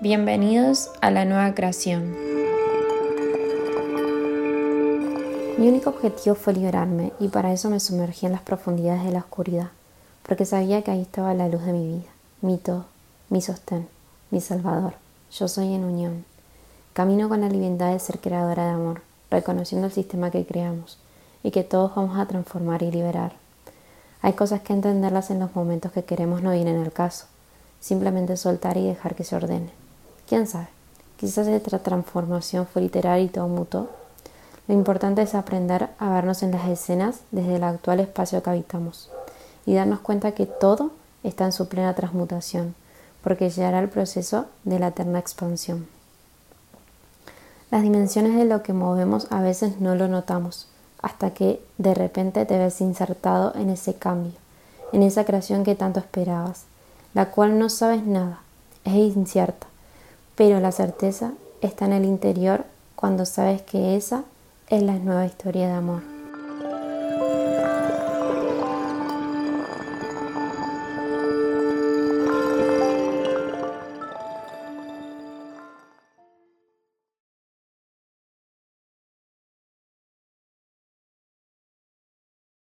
Bienvenidos a la nueva creación. Mi único objetivo fue liberarme y para eso me sumergí en las profundidades de la oscuridad, porque sabía que ahí estaba la luz de mi vida, mi todo, mi sostén, mi salvador. Yo soy en unión. Camino con la libertad de ser creadora de amor, reconociendo el sistema que creamos y que todos vamos a transformar y liberar. Hay cosas que entenderlas en los momentos que queremos no vienen al caso, simplemente soltar y dejar que se ordene. ¿Quién sabe? Quizás esta transformación fue literal y todo mutó. Lo importante es aprender a vernos en las escenas desde el actual espacio que habitamos y darnos cuenta que todo está en su plena transmutación, porque llegará el proceso de la eterna expansión. Las dimensiones de lo que movemos a veces no lo notamos, hasta que de repente te ves insertado en ese cambio, en esa creación que tanto esperabas, la cual no sabes nada, es incierta, pero la certeza está en el interior cuando sabes que esa es la nueva historia de amor.